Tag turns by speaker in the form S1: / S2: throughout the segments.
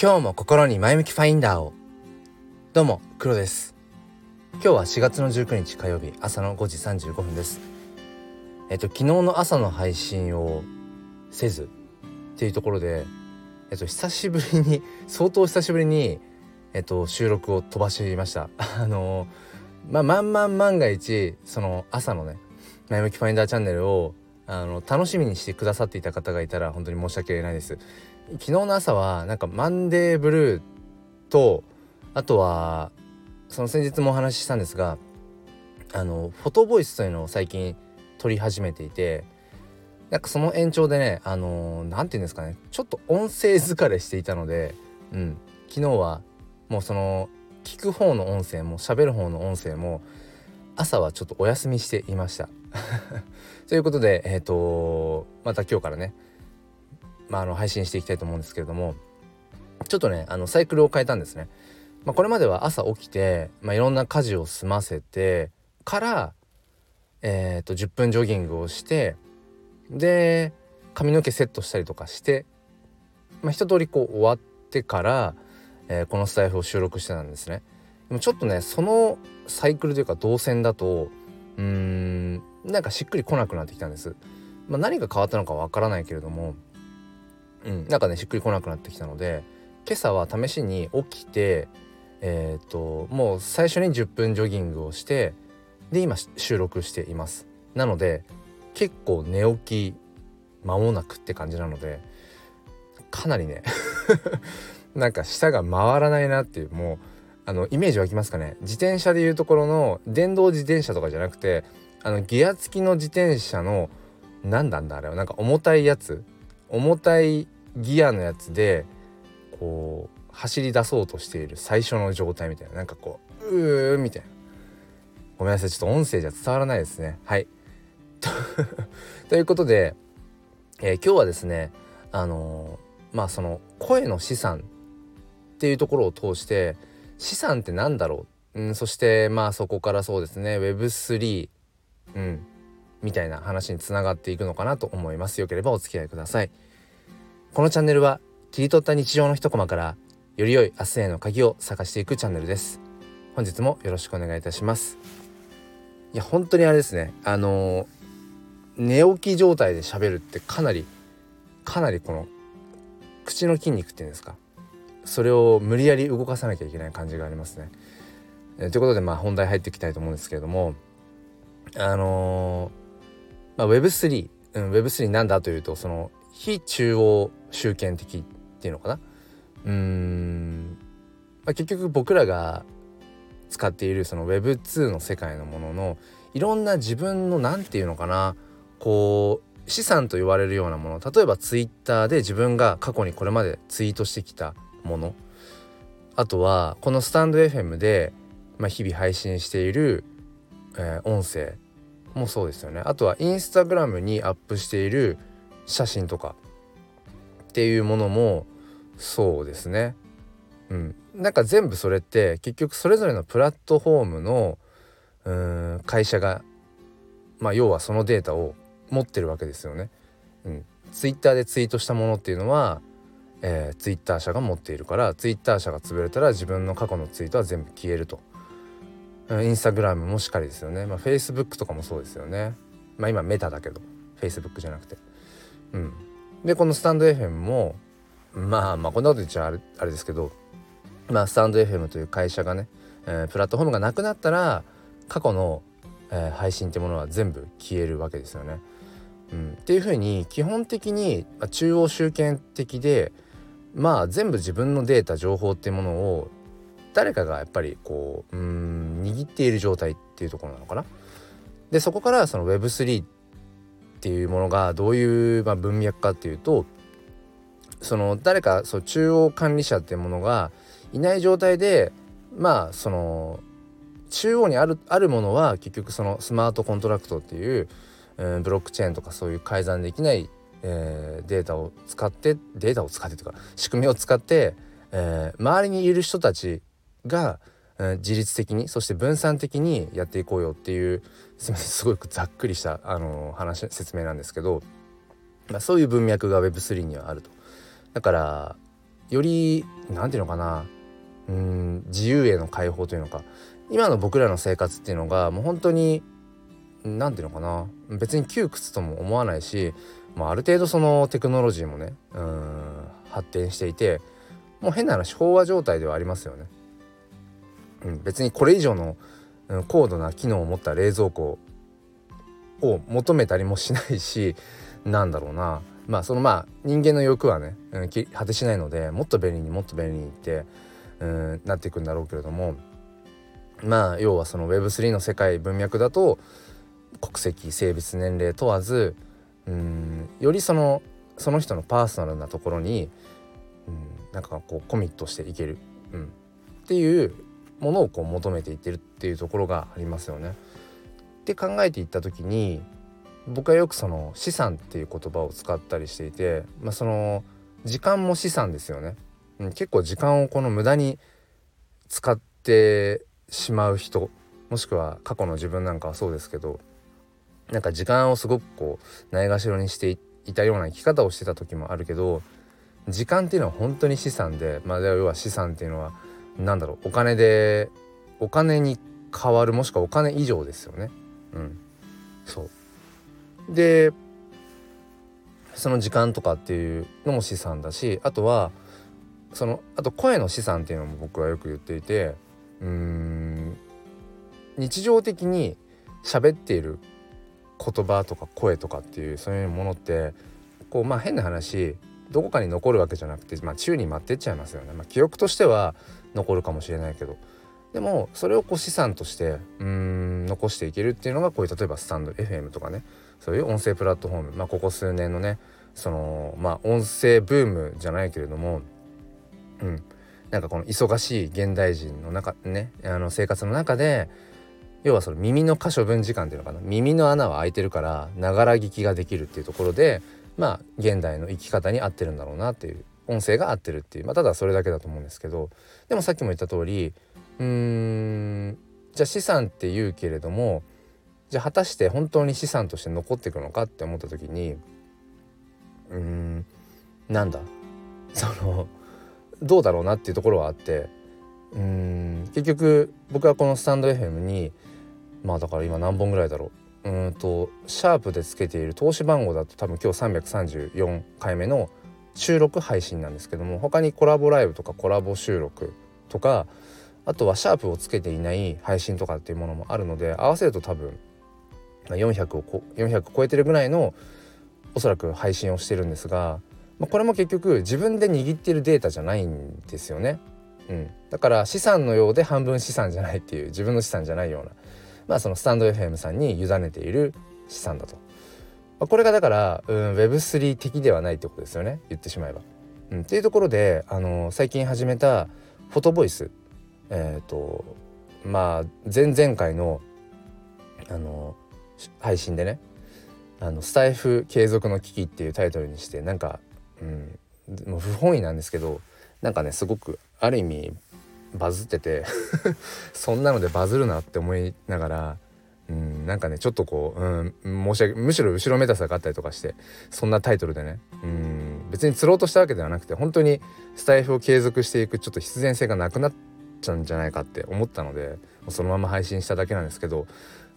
S1: 今日も心に前向きファインダーを。どうも黒です。今日は4月の19日火曜日朝の5時35分です。えっと昨日の朝の配信をせずっていうところでえっと久しぶりに相当久しぶりにえっと収録を飛ばしました。あのまあ万々万が一その朝のね前向きファインダーチャンネルをあの楽しみにしてくださっていた方がいたら本当に申し訳ないです。昨日の朝はなんかマンデーブルーとあとはその先日もお話ししたんですがあのフォトボイスというのを最近撮り始めていてなんかその延長でねあの何て言うんですかねちょっと音声疲れしていたので、うん、昨日はもうその聞く方の音声も喋る方の音声も朝はちょっとお休みしていました。ということで、えーと、また今日からね、まあ、あの配信していきたいと思うんですけれどもちょっとねあのサイクルを変えたんですね。まあ、これまでは朝起きて、まあ、いろんな家事を済ませてから、えーと、10分ジョギングをしてで髪の毛セットしたりとかして、まあ、一通りこう終わってから、えー、このスタイフを収録してたんですね。でもちょっとねそのサイクルというか動線だとうーんなんかしっくりこなくなってきたんです。まあ、何が変わったのかわからないけれども、うん、なんかねしっくりこなくなってきたので今朝は試しに起きてえっ、ともう最初に10分ジョギングをしてで今収録しています。なので結構寝起き間もなくって感じなのでかなりね なんか舌が回らないなっていうもうあのイメージ湧きますかね。自転車でいうところの電動自転車とかじゃなくてあのギア付きの自転車の何なんだあれはなんか重たいやつ重たいギアのやつでこう走り出そうとしている最初の状態みたいな。なんかこううーみたいな。ごめんなさいちょっと音声じゃ伝わらないですね。はい。ということで、えー、今日はですねあのー、まあその声の資産っていうところを通して資産って何だろう、うん、そしてまあそこからそうですね Web3 うん。みたいな話につながっていくのかなと思います。よければお付き合いください。このチャンネルは切り取った日常の一コマからより良い明日への鍵を探していくチャンネルです。本日もよろしくお願いいたします。いや本当にあれですね。あの寝起き状態で喋るってかなりかなりこの口の筋肉っていうんですか。それを無理やり動かさなきゃいけない感じがありますね。え、ということでまあ本題入っていきたいと思うんですけれどもあのー、まあ、Web3、うん、Web3 なんだというとその非中央集権的っていうのかな？うん、まあ、結局僕らが使っているその Web2 の世界のもののいろんな自分の何て言うのかな？こう資産と言われるようなもの。例えば Twitter で自分が過去にこれまでツイートしてきたもの。あとはこのスタンド FM で、まあ、日々配信しているえー、音声。もそうですよねあとはインスタグラムにアップしている写真とかっていうものもそうですねうんなんか全部それって結局それぞれのプラットフォームのうん会社がまあ要はそのデータを持ってるわけですよね。うん、ツイッターでツイートしたものっていうのは、えー、ツイッター社が持っているからツイッター社が潰れたら自分の過去のツイートは全部消えると。インスタグラムもしっかりですよね。まあフェイスブックとかもそうですよね。まあ今メタだけど。フェイスブックじゃなくて。うん。でこのスタンド FM もまあまあこんなこと言っちゃあれあれですけどまあスタンド FM という会社がね、えー、プラットフォームがなくなったら過去の、えー、配信ってものは全部消えるわけですよね。うん、っていうふうに基本的に、中央集権的でまあ全部自分のデータ情報っていうものを誰かがやっぱりこううん握っている状態っていうところなのかな？でそこからその Web3 っていうものがどういう、まあ、文脈かっていうとその誰かそう中央管理者っていうものがいない状態でまあその中央にあるあるものは結局そのスマートコントラクトっていう、えー、ブロックチェーンとかそういう改ざんできない、えー、データを使ってデータを使ってというか仕組みを使って、えー、周りにいる人たちが、うん、自律的にそして分散的にやっていこうよっていうすみませんすごくざっくりしたあの話説明なんですけど、まあ、そういう文脈が Web3 にはあると。だからより何て言うのかなうん自由への解放というのか今の僕らの生活っていうのがもう本当に何て言うのかな別に窮屈とも思わないし、まあ、ある程度そのテクノロジーもねうん発展していてもう変な話飽和状態ではありますよね。うん、別にこれ以上の、高度な機能を持った冷蔵庫を求めたりもしないしなんだろうな。まあそのまあ人間の欲はね、うん、果てしないのでもっと便利にもっと便利にって、うん、なっていくんだろうけれどもまあ要はその Web3 の世界文脈だと国籍性別年齢問わずうんよりそのその人のパーソナルなところに、うん、なんかこうコミットしていける、うん、っていうものをこう求めていってるっていうところがありますよね。って考えていった時に僕はよくその資産っていう言葉を使ったりしていて、まあ、その時間も資産ですよね、結構時間をこの無駄に使ってしまう人もしくは過去の自分なんかはそうですけどなんか時間をすごくこうないがしろにしていたような生き方をしてた時もあるけど時間っていうのは本当に資産でまあ要は資産っていうのは何だろうお金でお金に変わるもしくはお金以上ですよね。うん、そうでその時間とかっていうのも資産だしあとはそのあと声の資産っていうのも僕はよく言っていてうん日常的に喋っている言葉とか声とかっていうそういうものってこうまあ変な話どこかに残るわけじゃなくて、まあ、宙に舞ってっちゃいますよね。まあ、記憶としては残るかもしれないけど。でもそれをこう資産としてうん残していけるっていうのがこういう例えばスタンド FM とかね。そういう音声プラットフォーム。まあここ数年のねそのまあ音声ブームじゃないけれどもうん。なんかこの忙しい現代人の中ねあの生活の中で要はその耳の可処分時間っていうのかな。耳の穴は開いてるからながら聞きができるっていうところでまあ現代の生き方に合ってるんだろうなっていう音声が合ってるっていうまあただそれだけだと思うんですけどでもさっきも言った通りうーんじゃあ資産って言うけれどもじゃあ果たして本当に資産として残っていくのかって思った時にうーんなんだ？そのどうだろうなっていうところはあってうーん結局僕はこのスタンド FM にまあだから今何本ぐらいだろう？うんとシャープでつけている投資番号だと多分今日334回目の収録配信なんですけども他にコラボライブとかコラボ収録とかあとはシャープをつけていない配信とかっていうものもあるので合わせると多分400を400超えてるぐらいのおそらく配信をしてるんですが、まあ、これも結局自分で握ってるデータじゃないんですよね。うん、だから資産のようで半分資産じゃないっていう自分の資産じゃないようなまあそのスタンド FM さんに委ねている資産だと。ま、これがだから、うん、Web3 的ではないってことですよね言ってしまえば。うん、っていうところで、あの最近始めたフォトボイスえっ、ー、とまあ前々回のあの配信でねあのスタイフ継続の危機っていうタイトルにしてなんか、うん、もう不本意なんですけどなんかねすごくある意味バズってて そんなのでバズるなって思いながら、うん、なんかねちょっとこう、うん、申し訳むしろ後ろめたさがあったりとかしてそんなタイトルでね、うん、別に釣ろうとしたわけではなくて本当にスタイフを継続していくちょっと必然性がなくなっちゃうんじゃないかって思ったのでそのまま配信しただけなんですけど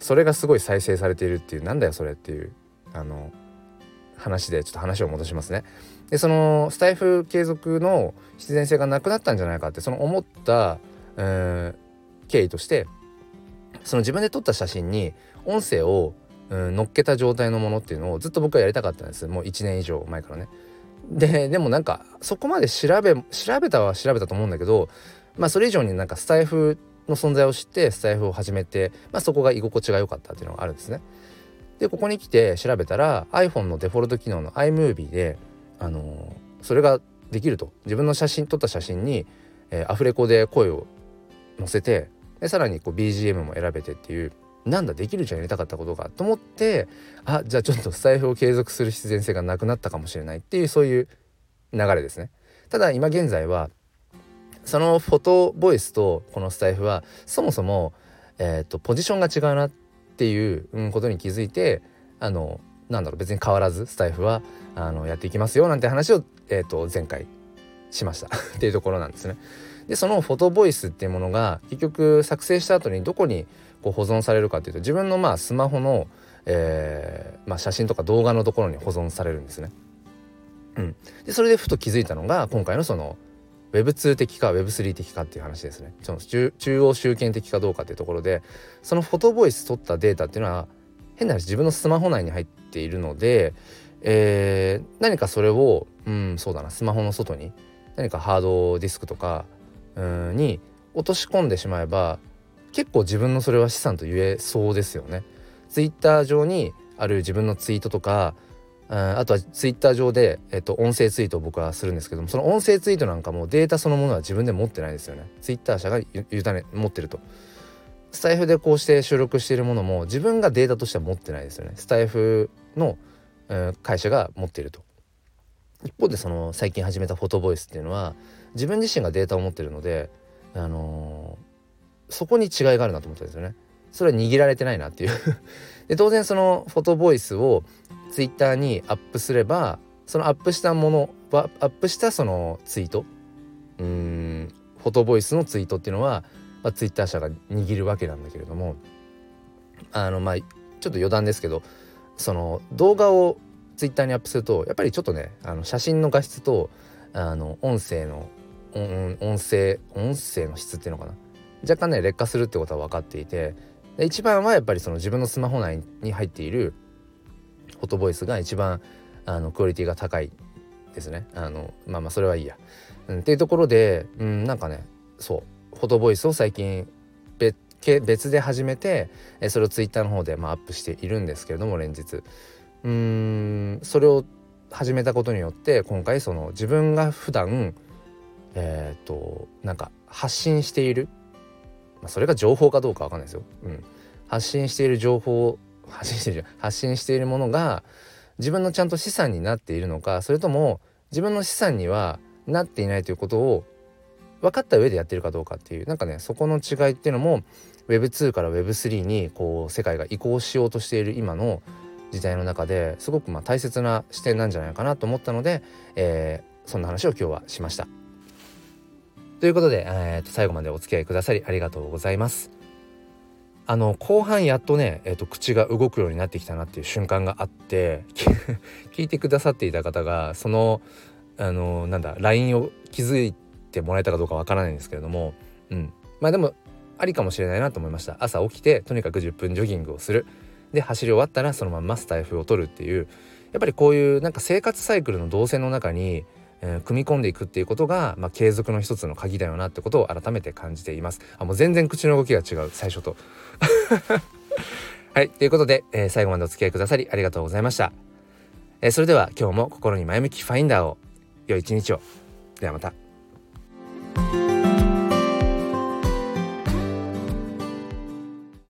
S1: それがすごい再生されているっていうなんだよそれっていうあの話でちょっと話を戻しますね。でそのスタイフ継続の必然性がなくなったんじゃないかってその思った、えー、経緯としてその自分で撮った写真に音声を、うん、乗っけた状態のものっていうのをずっと僕はやりたかったんですもう1年以上前からね。ででもなんかそこまで調べ調べたは調べたと思うんだけどまあそれ以上になんかスタイフの存在を知ってスタイフを始めて、まあ、そこが居心地が良かったっていうのがあるんですね。でここに来て調べたら iPhone のデフォルト機能の iMovie で、あの、それができると自分の写真撮った写真に、えー、アフレコで声を載せてでさらにこう BGM も選べてっていうなんだできるじゃんやりたかったことがと思ってあじゃあちょっとスタイフを継続する必然性がなくなったかもしれないっていうそういう流れですね。ただ今現在はそのフォトボイスとこのスタイフはそもそも、えーと、ポジションが違うなっていう、ことに気づいてあのなんだろう別に変わらずスタイフはあのやっていきますよなんて話を、えーと、前回しました っていうところなんですね。でそのフォトボイスっていうものが結局作成した後にどこにこう保存されるかっていうと自分のまあスマホの、えーまあ、写真とか動画のところに保存されるんですね。うん、でそれでふと気づいたのが今回のその Web2 的か Web3 的かっていう話ですねその中央集権的かどうかっていうところでそのフォトボイス取ったデータっていうのは変な話自分のスマホ内に入っているので、えー、何かそれをうんそうだなスマホの外に何かハードディスクとかうんに落とし込んでしまえば結構自分のそれは資産と言えそうですよね。ツイッター上にある自分のツイートとかあとはツイッター上で、えっと、音声ツイートを僕はするんですけどもその音声ツイートなんかもデータそのものは自分で持ってないですよね。ツイッター社が委ね持ってると。スタイフでこうして収録しているものも自分がデータとしては持ってないですよね。スタイフの、会社が持っていると。一方でその最近始めたフォトボイスっていうのは自分自身がデータを持ってるのであのー、そこに違いがあるなと思ったんですよね。それは握られてないなっていう。で当然そのフォトボイスをツイッターにアップすればそのアップしたものはアップしたそのツイート。うんフォトボイスのツイートっていうのは、まあ、ツイッター社が握るわけなんだけれどもあのまあちょっと余談ですけどその動画をツイッターにアップするとやっぱりちょっとねあの写真の画質とあの音声の音声音声の質っていうのかな。若干ね劣化するってことは分かっていてで一番はやっぱりその自分のスマホ内に入っているフォトボイスが一番あのクオリティが高いですね。あのまあまあそれはいいや、うん、っていうところで、うん、なんかねそうフォトボイスを最近別別で始めてそれをツイッターの方でまあアップしているんですけれども連日。うんそれを始めたことによって今回その自分が普段えっ、ー、となんか発信している、まあ、それが情報かどうかわかんないですよ、うん、発信している情報 発信してる発信しているものが自分のちゃんと資産になっているのかそれとも自分の資産にはなっていないということを分かった上でやってるかどうかっていうなんかねそこの違いっていうのも Web2 から Web3 にこう世界が移行しようとしている今の時代の中ですごくまあ大切な視点なんじゃないかなと思ったので、えー、そんな話を今日はしました。ということで、えー、と最後までお付き合いくださりありがとうございます。あの後半やっとね、えーと、口が動くようになってきたなっていう瞬間があって 聞いてくださっていた方がそのあのなんだ LINE を気づいてもらえたかどうかわからないんですけれども、うん、まあでもありかもしれないなと思いました。朝起きてとにかく10分ジョギングをする。で走り終わったらそのままスタイフを取るっていう。やっぱりこういうなんか生活サイクルの動線の中にえー、組み込んでいくっていうことが、まあ、継続の一つの鍵だよなってことを改めて感じています。あもう全然口の動きが違う。最初と。はい。ということで、えー、最後までお付き合いくださりありがとうございました、えー、それでは今日も心に前向きファインダーを。良い一日を。ではまた。